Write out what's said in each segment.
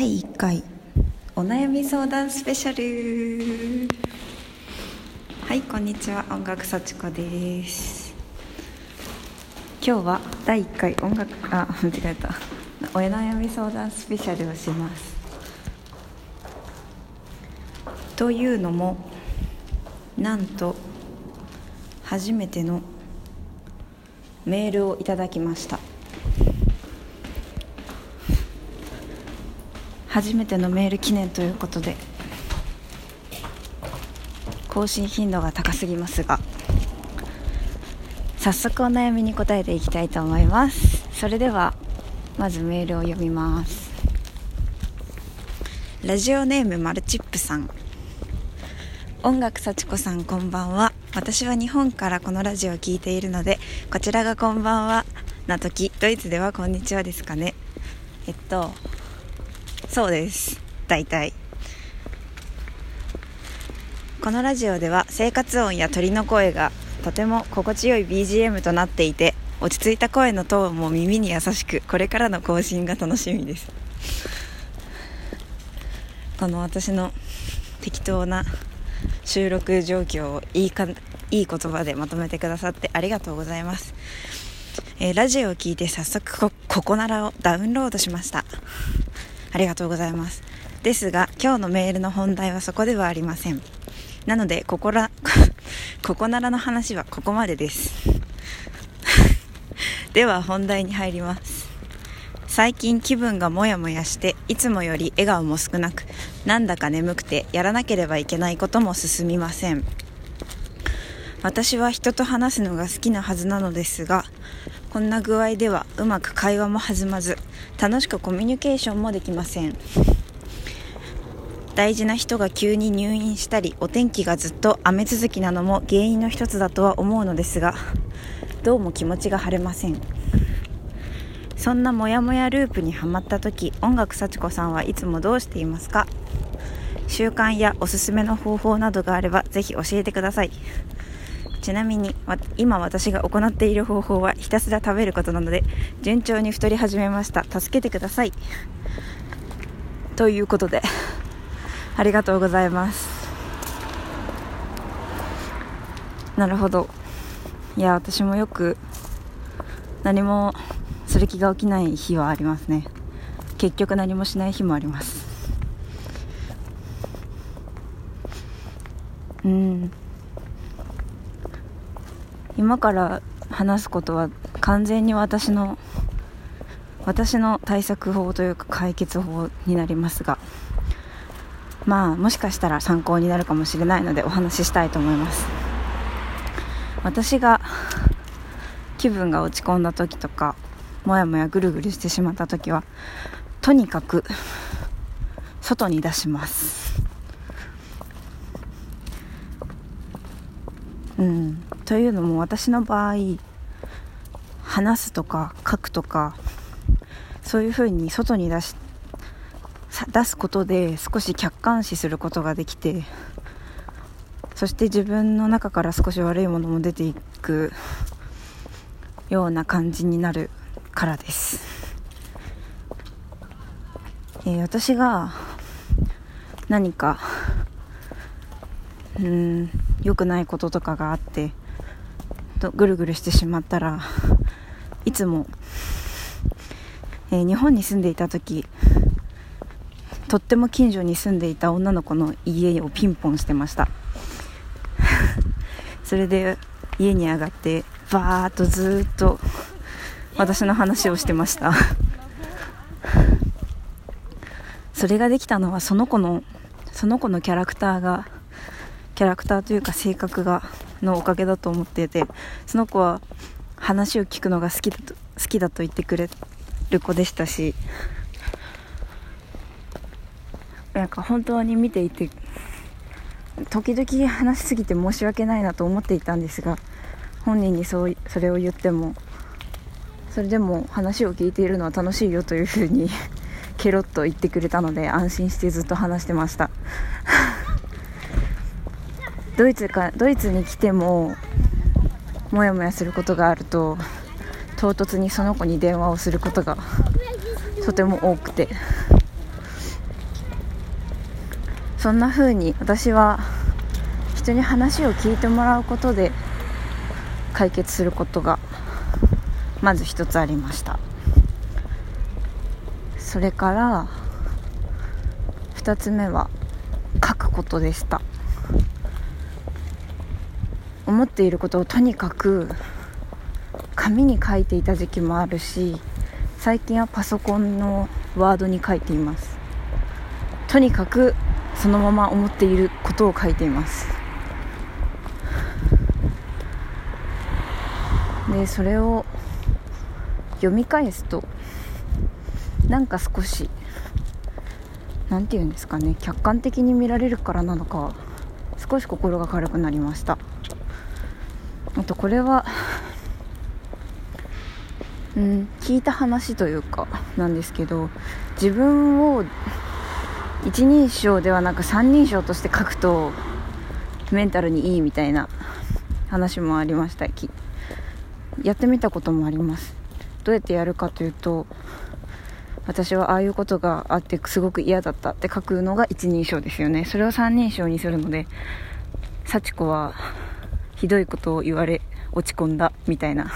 第1回。お悩み相談スペシャル。はいこんにちは。音楽幸子です。今日は第1回。音楽あ間違えた。お悩み相談スペシャルをします。というのもなんと初めてのメールをいただきました。初めてのメール記念ということで更新頻度が高すぎますが早速お悩みに答えていきたいと思います。それではまずメールを読みます。ラジオネームマルチップさん。音楽幸子さんこんばんは。私は日本からこのラジオを聴いているのでこちらがこんばんはな時ドイツではこんにちはですかね。えっとそうです。大体。このラジオでは生活音や鳥の声がとても心地よい BGM となっていて落ち着いた声のトーンも耳に優しくこれからの更新が楽しみです。この私の適当な収録状況をいいかいい言葉でまとめてくださってありがとうございます、えー、ラジオを聞いて早速こここならをダウンロードしました。ありがとうございます。ですが今日のメールの本題はそこではありません。なのでここら ここならの話はここまでです。では本題に入ります。最近気分がモヤモヤしていつもより笑顔も少なくなんだか眠くてやらなければいけないことも進みません。私は人と話すのが好きなはずなのですがこんな具合ではうまく会話も弾まず楽しくコミュニケーションもできません。大事な人が急に入院したりお天気がずっと雨続きなのも原因の一つだとは思うのですがどうも気持ちが晴れません。そんなモヤモヤループにはまった時音楽幸子さんはいつもどうしていますか？習慣やおすすめの方法などがあればぜひ教えてください。ちなみに今私が行っている方法はひたすら食べることなので順調に太り始めました。助けてください。ということでありがとうございます。なるほど。いや私もよく何もする気が起きない日はありますね。結局何もしない日もあります。うん。今から話すことは完全に私の私の対策法というか解決法になりますがまあもしかしたら参考になるかもしれないのでお話ししたいと思います。私が気分が落ち込んだ時とかもやもやぐるぐるしてしまった時はとにかく外に出します。うん。というのも私の場合話すとか書くとかそういうふうに外に出し出すことで少し客観視することができてそして自分の中から少し悪いものも出ていくような感じになるからです、えー、私が何かうん良くないこととかがあってとぐるぐるしてしまったらいつも、えー、日本に住んでいた時とっても近所に住んでいた女の子の家をピンポンしてました。それで家に上がってバーッとずっと私の話をしてました。それができたのはその子のその子のキャラクターがキャラクターというか性格がのおかげだと思っていてその子は話を聞くのが好きだと好きだと言ってくれる子でしたしなんか本当に見ていて時々話しすぎて申し訳ないなと思っていたんですが本人にそうそれを言ってもそれでも話を聞いているのは楽しいよというふうにケロッと言ってくれたので安心してずっと話してました。ドイツかドイツに来てもモヤモヤすることがあると唐突にその子に電話をすることがとても多くて。そんな風に私は人に話を聞いてもらうことで解決することがまず一つありました。それから2つ目は書くことでした。思っていることをとにかく紙に書いていた時期もあるし最近はパソコンのワードに書いています。とにかくそのまま思っていることを書いています。でそれを読み返すとなんか少し何て言うんですかね客観的に見られるからなのか少し心が軽くなりました。あとこれはうん聞いた話というかなんですけど自分を一人称ではなく三人称として書くとメンタルにいいみたいな話もありました。やってみたこともあります。どうやってやるかというと私はああいうことがあってすごく嫌だったって書くのが一人称ですよね。それを三人称にするので幸子はひどいことを言われ落ち込んだみたいな。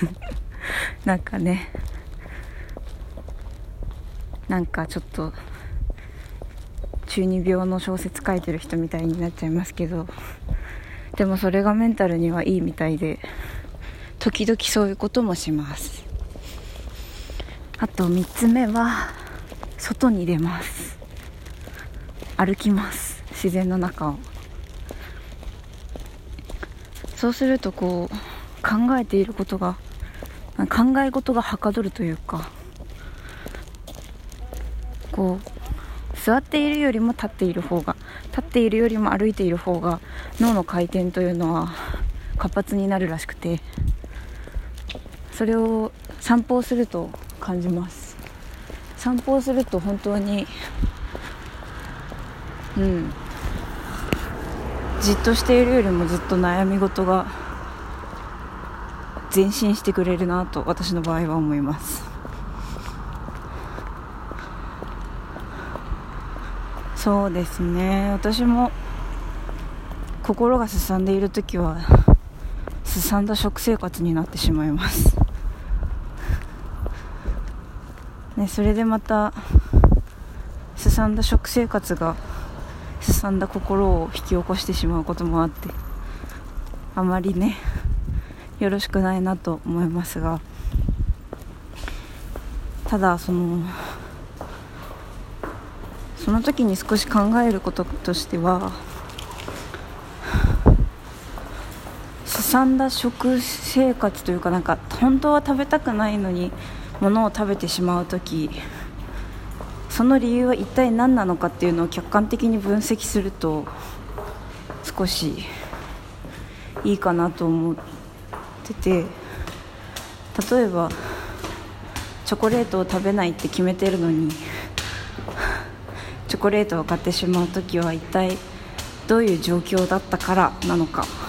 なんかね。なんかちょっと中二病の小説書いてる人みたいになっちゃいますけど。でもそれがメンタルにはいいみたいで時々そういうこともします。あと3つ目は外に出ます。歩きます。自然の中を。そうするとこう考えていることが考え事がはかどるというかこう座っているよりも立っている方が立っているよりも歩いている方が脳の回転というのは活発になるらしくてそれを散歩をすると感じます。散歩をすると本当にうんじっとしているよりもずっと悩み事が前進してくれるなと私の場合は思います。そうですね。私も心がすさんでいる時はすさんだ食生活になってしまいます。ね、それでまたすさんだ食生活がすさんだ心を引き起こしてしまうこともあってあまりねよろしくないなと思いますがただそのその時に少し考えることとしてはすさんだ食生活というかなんか本当は食べたくないのにものを食べてしまう時その理由は一体何なのかっていうのを客観的に分析すると少しいいかなと思ってて例えばチョコレートを食べないって決めてるのにチョコレートを買ってしまう時は一体どういう状況だったからなのか。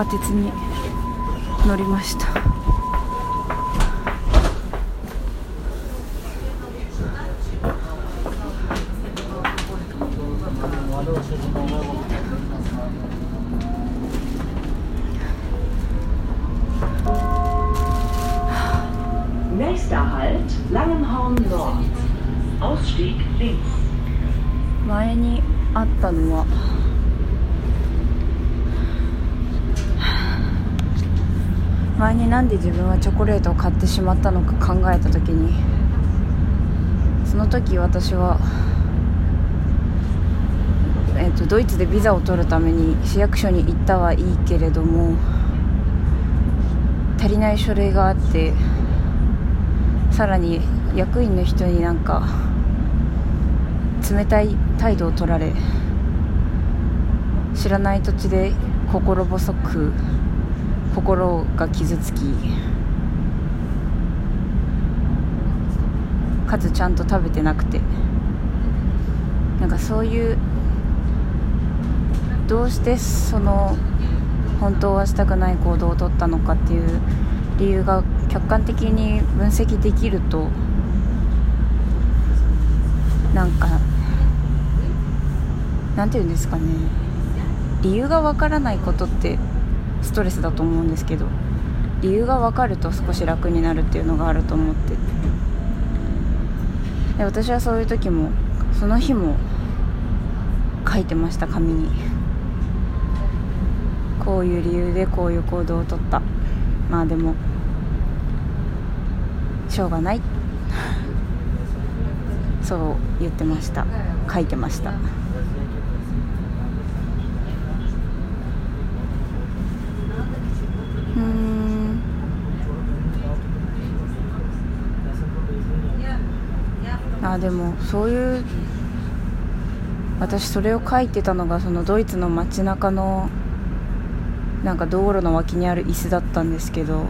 下鉄に乗りました。前にあったのは前になんで自分はチョコレートを買ってしまったのか考えた時にその時私は、えーと、ドイツでビザを取るために市役所に行ったはいいけれども足りない書類があってさらに役員の人になんか冷たい態度を取られ知らない土地で心細く心が傷つきかつちゃんと食べてなくて。なんかそういうどうしてその本当はしたくない行動をとったのかっていう理由が客観的に分析できるとなんかなんて言うんですかね。理由がわからないことってストレスだと思うんですけど理由が分かると少し楽になるっていうのがあると思ってで私はそういう時もその日も書いてました紙に。こういう理由でこういう行動をとった。まあでもしょうがない。そう言ってました。書いてましたうんあでもそういう私それを書いてたのがそのドイツの街中のなんか道路の脇にある椅子だったんですけど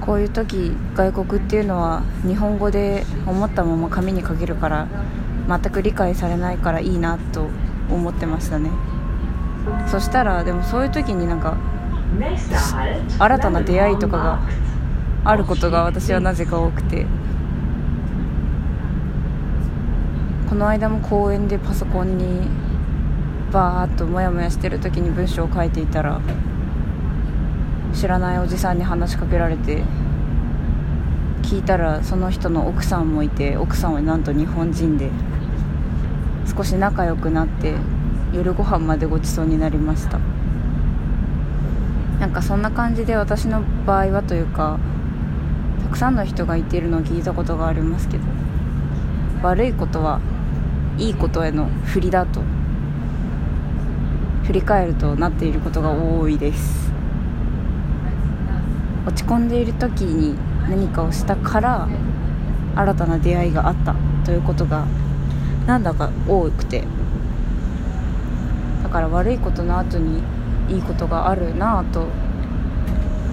こういう時外国っていうのは日本語で思ったまま紙に書けるから全く理解されないからいいなと思ってましたね。そしたらでもそういう時になんか新たな出会いとかがあることが私はなぜか多くて。この間も公園でパソコンにバーッとモヤモヤしてる時に文章を書いていたら知らないおじさんに話しかけられて聞いたらその人の奥さんもいて奥さんはなんと日本人で少し仲良くなって夜ご飯までごちそうになりました。なんかそんな感じで私の場合はというかくさんの人が言っているのを聞いたことがありますけど悪いことはいいことへの振りだと振り返るとなっていることが多いです。落ち込んでいる時に何かをしたから新たな出会いがあったということがなんだか多くて。だから悪いことの後にいいことがあるなぁと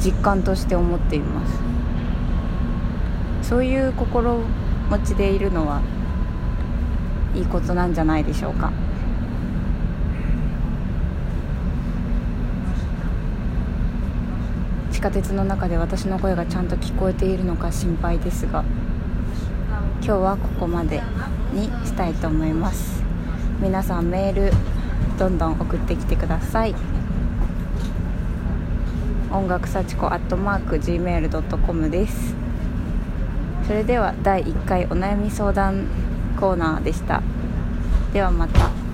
実感として思っています。そういう心持ちでいるのはいいことなんじゃないでしょうか。地下鉄の中で私の声がちゃんと聞こえているのか心配ですが今日はここまでにしたいと思います。皆さんメールどんどん送ってきてください。音楽幸子アットマーク Gmail.com です。それでは第1回お悩み相談コーナーでした。ではまた。